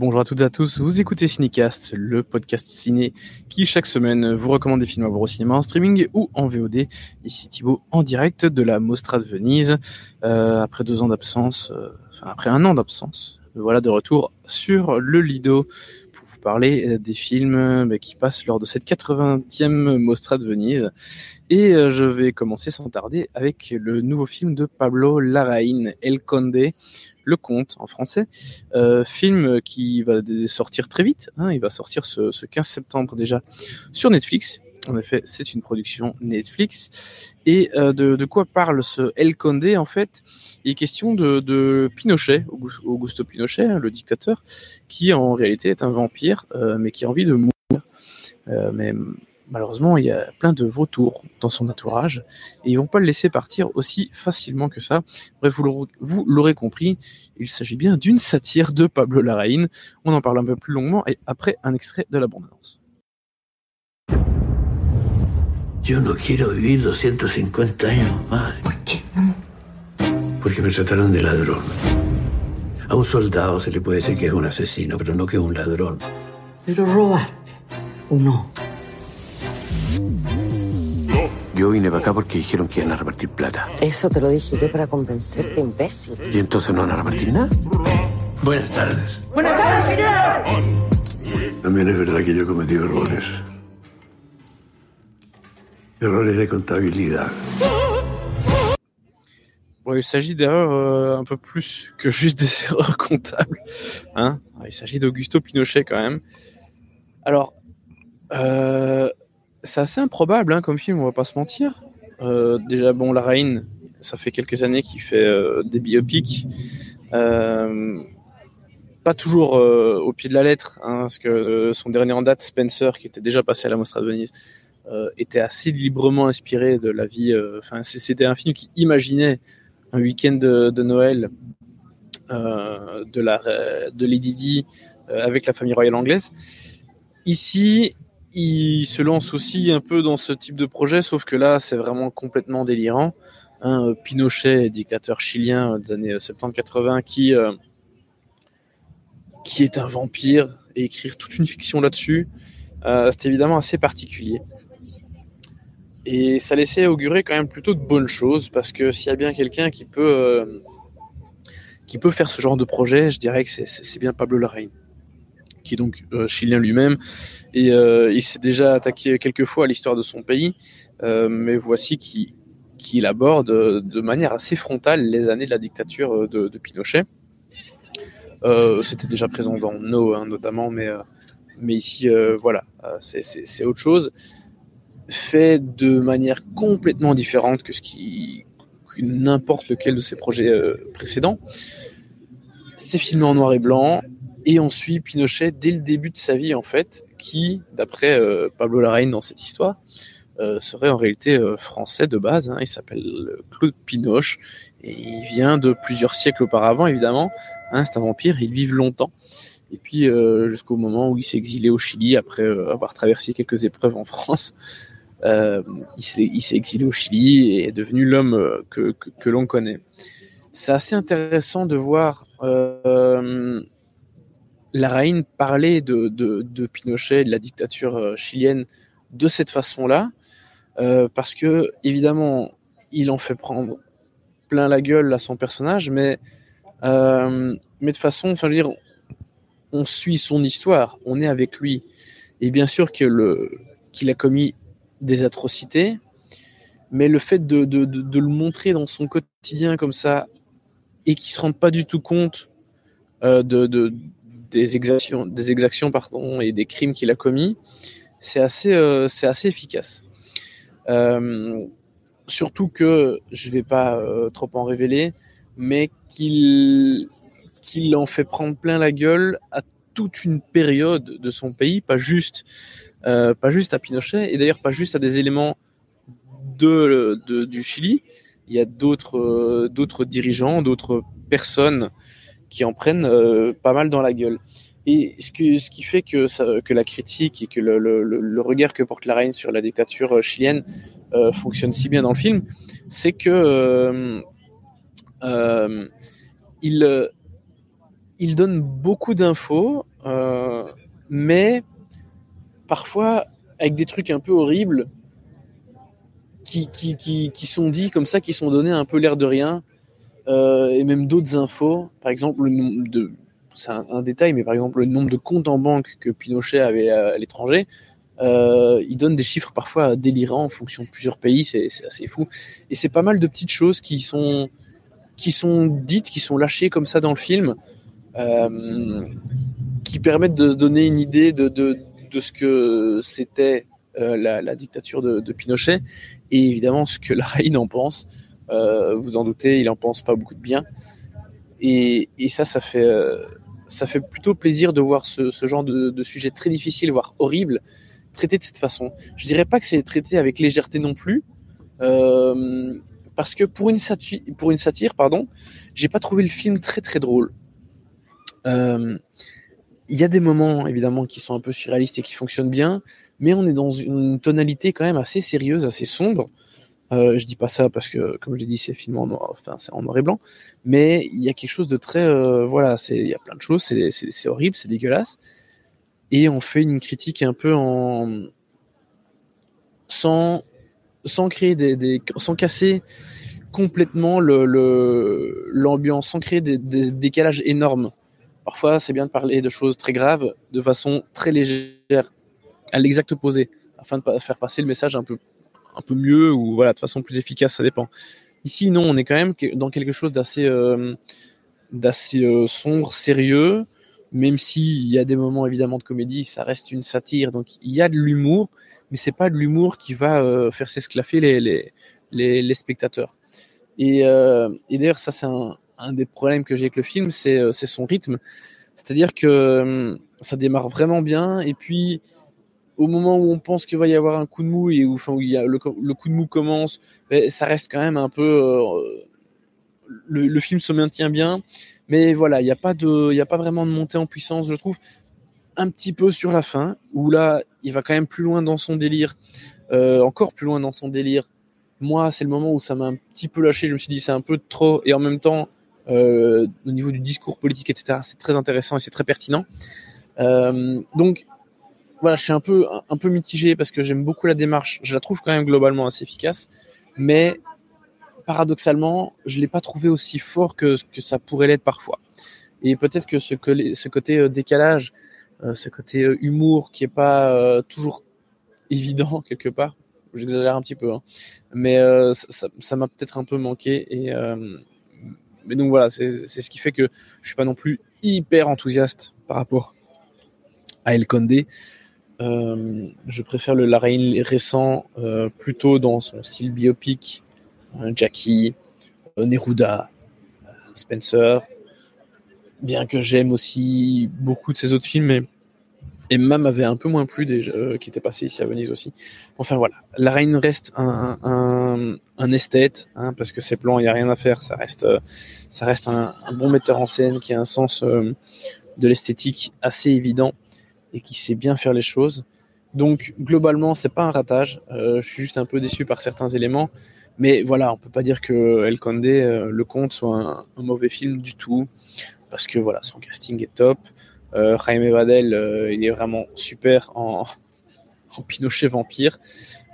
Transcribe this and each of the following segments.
Bonjour à toutes et à tous, vous écoutez Cinecast, le podcast ciné qui chaque semaine vous recommande des films à voir au cinéma en streaming ou en VOD. Ici Thibaut en direct de la Mostra de Venise, euh, après deux ans d'absence, euh, enfin après un an d'absence, voilà de retour sur le Lido vous parler des films bah, qui passent lors de cette 80e Mostra de Venise. Et euh, je vais commencer sans tarder avec le nouveau film de Pablo Larraín, El Conde, le Comte en français, euh, film qui va sortir très vite. Hein, il va sortir ce, ce, 15 septembre déjà sur Netflix. En effet, c'est une production Netflix. Et euh, de, quoi parle ce El Conde En fait, il est question de, Pinochet, Augusto Pinochet, hein, le dictateur, qui en réalité est un vampire, euh, mais qui a envie de mourir. Euh, mais malheureusement, il y a plein de vautours dans son entourage et ils vont pas le laisser partir aussi facilement que ça. Bref, vous l'aurez compris, il s'agit bien d'une satire de Pablo Larraín. On en parle un peu plus longuement et après un extrait de l'abondance. Yo no quiero vivir 250 años más. ¿Por qué no? Porque me trataron de ladrón. A un soldado se le puede decir que es un asesino, pero no que es un ladrón. Pero robaste, ¿o no? Yo vine para acá porque dijeron que iban a repartir plata. Eso te lo dije yo para convencerte, imbécil. ¿Y entonces no van a repartir nada? Buenas tardes. Buenas tardes, señor. También es verdad que yo he cometido errores. Errores de contabilidad. Bon, il s'agit d'erreurs euh, un peu plus que juste des erreurs comptables. Hein il s'agit d'Augusto Pinochet quand même. Alors, euh, c'est assez improbable hein, comme film, on va pas se mentir. Euh, déjà, bon, La Reine, ça fait quelques années qu'il fait des biopics. Pas toujours au pied de la lettre, hein, parce que son dernier en date, Spencer, qui était déjà passé à la Mostra de Venise, était assez librement inspiré de la vie. Enfin, c'était un film qui imaginait un week-end de, Noël de, la, de Lady Di avec la famille royale anglaise. Ici, il se lance aussi un peu dans ce type de projet, sauf que là, c'est vraiment complètement délirant. Hein, Pinochet, dictateur chilien des années 70-80, qui, euh, qui est un vampire, et écrire toute une fiction là-dessus, euh, c'est évidemment assez particulier. Et ça laissait augurer quand même plutôt de bonnes choses, parce que s'il y a bien quelqu'un qui peut, euh, qui peut faire ce genre de projet, je dirais que c'est bien Pablo Larraín qui est donc euh, chilien lui-même. Et euh, il s'est déjà attaqué quelques fois à l'histoire de son pays, mais voici qu'il qui aborde de manière assez frontale les années de la dictature de, de Pinochet. C'était déjà présent dans No, hein, notamment, mais, mais ici, voilà, c'est autre chose. Fait de manière complètement différente que ce qui n'importe lequel de ses projets précédents. C'est filmé en noir et blanc, et on suit Pinochet dès le début de sa vie, en fait, qui, d'après euh, Pablo Larraín dans cette histoire, euh, serait en réalité euh, français de base. Hein. Il s'appelle Claude Pinoche et il vient de plusieurs siècles auparavant, évidemment. Hein, c'est un vampire, ils vivent longtemps. Et puis euh, jusqu'au moment où il s'est exilé au Chili après euh, avoir traversé quelques épreuves en France. Euh, il s'est exilé au Chili et est devenu l'homme que, que, l'on connaît. C'est assez intéressant de voir Larraín parlait de, de, Pinochet, de la dictature euh, chilienne de cette façon-là, euh, parce que évidemment, il en fait prendre plein la gueule à son personnage, mais euh, mais de façon, enfin, dire, on suit son histoire, on est avec lui, et bien sûr que qu'il a commis des atrocités, mais le fait de, le montrer dans son quotidien comme ça et qu'il se rende pas du tout compte euh, de, de, des exactions, des exactions pardon, et des crimes qu'il a commis, c'est assez, euh, efficace. Euh, surtout que je vais pas trop en révéler, mais qu'il en fait prendre plein la gueule à toute une période de son pays, pas juste, euh, pas juste à Pinochet, et d'ailleurs pas juste à des éléments de, du Chili. Il y a d'autres euh, d'autres dirigeants, d'autres personnes qui en prennent euh, pas mal dans la gueule. Et ce, qui fait que, que la critique et que le, le, regard que porte la reine sur la dictature chilienne fonctionne si bien dans le film, c'est que il, il donne beaucoup d'infos, mais parfois avec des trucs un peu horribles qui, qui, qui, qui sont dits comme ça, qui sont donnés un peu l'air de rien, et même d'autres infos. Par exemple, le nombre de, c'est un, détail, mais par exemple le nombre de comptes en banque que Pinochet avait à l'étranger, euh, il donne des chiffres parfois délirants en fonction de plusieurs pays, c'est assez fou. Et c'est pas mal de petites choses qui sont, qui sont dites, qui sont lâchées comme ça dans le film, euh, qui permettent de se donner une idée de, de ce que c'était euh, la, dictature de, Pinochet et évidemment ce que la reine en pense. Euh, vous en doutez, il en pense pas beaucoup de bien. Et, et ça, ça fait, euh, ça fait plutôt plaisir de voir ce, genre de, sujet très difficile, voire horrible, traité de cette façon. Je dirais pas que c'est traité avec légèreté non plus, parce que pour une satire, pour une satire, pardon, j'ai pas trouvé le film très très drôle. Il y a des moments évidemment qui sont un peu surréalistes et qui fonctionnent bien, mais on est dans une tonalité quand même assez sérieuse, assez sombre. Euh, je dis pas ça parce que, comme je l'ai dit, c'est film en noir, enfin c'est en noir et blanc, mais il y a quelque chose de très, euh, voilà, c'est, il y a plein de choses, c'est, c'est, c'est horrible, c'est dégueulasse, et on fait une critique un peu en sans sans créer des, des sans casser complètement le, le l'ambiance, sans créer des, des décalages énormes. Parfois, c'est bien de parler de choses très graves de façon très légère, à l'exact opposé, afin de faire passer le message un peu un peu mieux ou voilà de façon plus efficace, ça dépend. Ici, non, on est quand même dans quelque chose d'assez euh, euh, sombre, sérieux, même s'il y a des moments évidemment de comédie, ça reste une satire, donc il y a de l'humour, mais c'est pas de l'humour qui va euh, faire s'esclaffer les, les, spectateurs. Et d'ailleurs, ça c'est un, un, des problèmes que j'ai avec le film, c'est euh, son rythme. C'est-à-dire que euh, ça démarre vraiment bien, et puis au moment où on pense qu'il va y avoir un coup de mou et où, le, coup de mou commence, ben, ça reste quand même un peu. Euh, le, film se maintient bien, mais voilà, il n'y a pas a pas vraiment de montée en puissance, je trouve. Un petit peu sur la fin, où là, il va quand même plus loin dans son délire, encore plus loin dans son délire. Moi, c'est le moment où ça m'a un petit peu lâché. Je me suis dit, c'est un peu trop, et en même temps, euh, au niveau du discours politique, etc., c'est très intéressant et c'est très pertinent. Euh, donc, voilà, je suis un peu, un, peu mitigé parce que j'aime beaucoup la démarche. Je la trouve quand même globalement assez efficace, mais paradoxalement, je l'ai pas trouvé aussi fort que, que ça pourrait l'être parfois. Et peut-être que ce, que ce côté euh, décalage, ce côté humour qui est pas toujours évident quelque part, j'exagère un petit peu, hein, mais ça m'a peut-être un peu manqué. Et mais donc voilà, c'est ce qui fait que je suis pas non plus hyper enthousiaste par rapport à El Condé. Euh, je préfère le Larraín récent euh, plutôt dans son style biopic, euh, Jackie, Neruda, Spencer. Bien que j'aime aussi beaucoup de ses autres films, mais Emma m'avait un peu moins plu déjà, qui était passé ici à Venise aussi. Enfin voilà, la reste un, un, un esthète, hein, parce que ses plans, il n'y a rien à faire, ça reste, ça reste un, bon metteur en scène qui a un sens de l'esthétique assez évident et qui sait bien faire les choses. Donc globalement, c'est pas un ratage. Euh, je suis juste un peu déçu par certains éléments, mais voilà, on peut pas dire que El Condé, euh, le Comte, soit un, mauvais film du tout, parce que voilà, son casting est top. Euh, Jaime Vadel, euh, il est vraiment super en, en Pinochet vampire.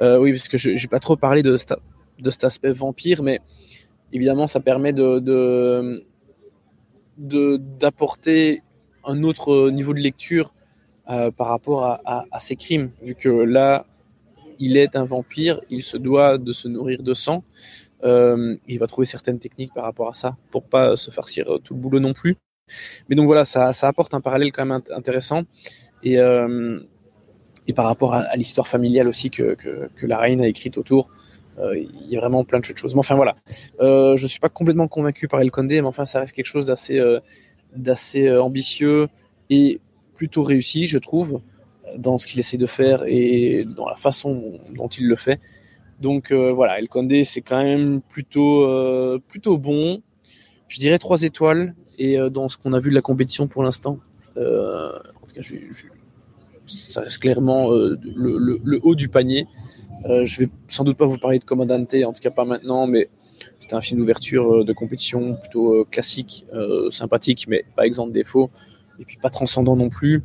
Euh, oui, parce que je j'ai pas trop parlé de, cet aspect vampire, mais évidemment, ça permet de d'apporter un autre niveau de lecture par rapport à, ses crimes, vu que là, il est un vampire, il se doit de se nourrir de sang. Il va trouver certaines techniques par rapport à ça pour pas se farcir tout le boulot non plus. Mais donc voilà, ça, apporte un parallèle quand même intéressant. Et, euh, et par rapport à, l'histoire familiale aussi que, la reine a écrite autour, euh, il y a vraiment plein de choses. Mais enfin voilà, euh, je suis pas complètement convaincu par El Condé, mais enfin ça reste quelque chose d'assez euh, ambitieux et plutôt réussi, je trouve, dans ce qu'il essaie de faire et dans la façon dont il le fait. Donc voilà, El Condé, c'est quand même plutôt bon. Je dirais trois étoiles. Et euh, dans ce qu'on a vu de la compétition pour l'instant, euh, ça reste clairement euh, le, haut du panier. je vais sans doute pas vous parler de Commandante, en tout cas pas maintenant, mais C'était un film d'ouverture de compétition plutôt classique, sympathique, mais pas exempt de défauts, et puis pas transcendant non plus.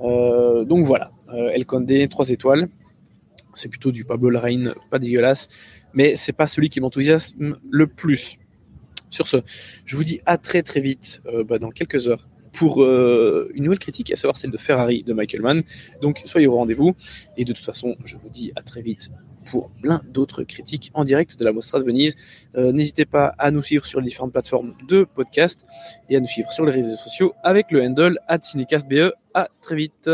donc voilà, El Condé, 3 étoiles. C'est plutôt du Pablo Larraín, pas dégueulasse, mais c'est pas celui qui m'enthousiasme le plus. Sur ce, je vous dis à très très vite bah, dans quelques heures pour euh, une nouvelle critique, à savoir celle de Ferrari de Michael Mann. Donc soyez au rendez-vous. Et de toute façon, je vous dis à très vite pour plein d'autres critiques en direct de la Mostra de Venise. Euh, n'hésitez pas à nous suivre sur les différentes plateformes de podcast et à nous suivre sur les réseaux sociaux avec le handle at CineCastBE. À très vite.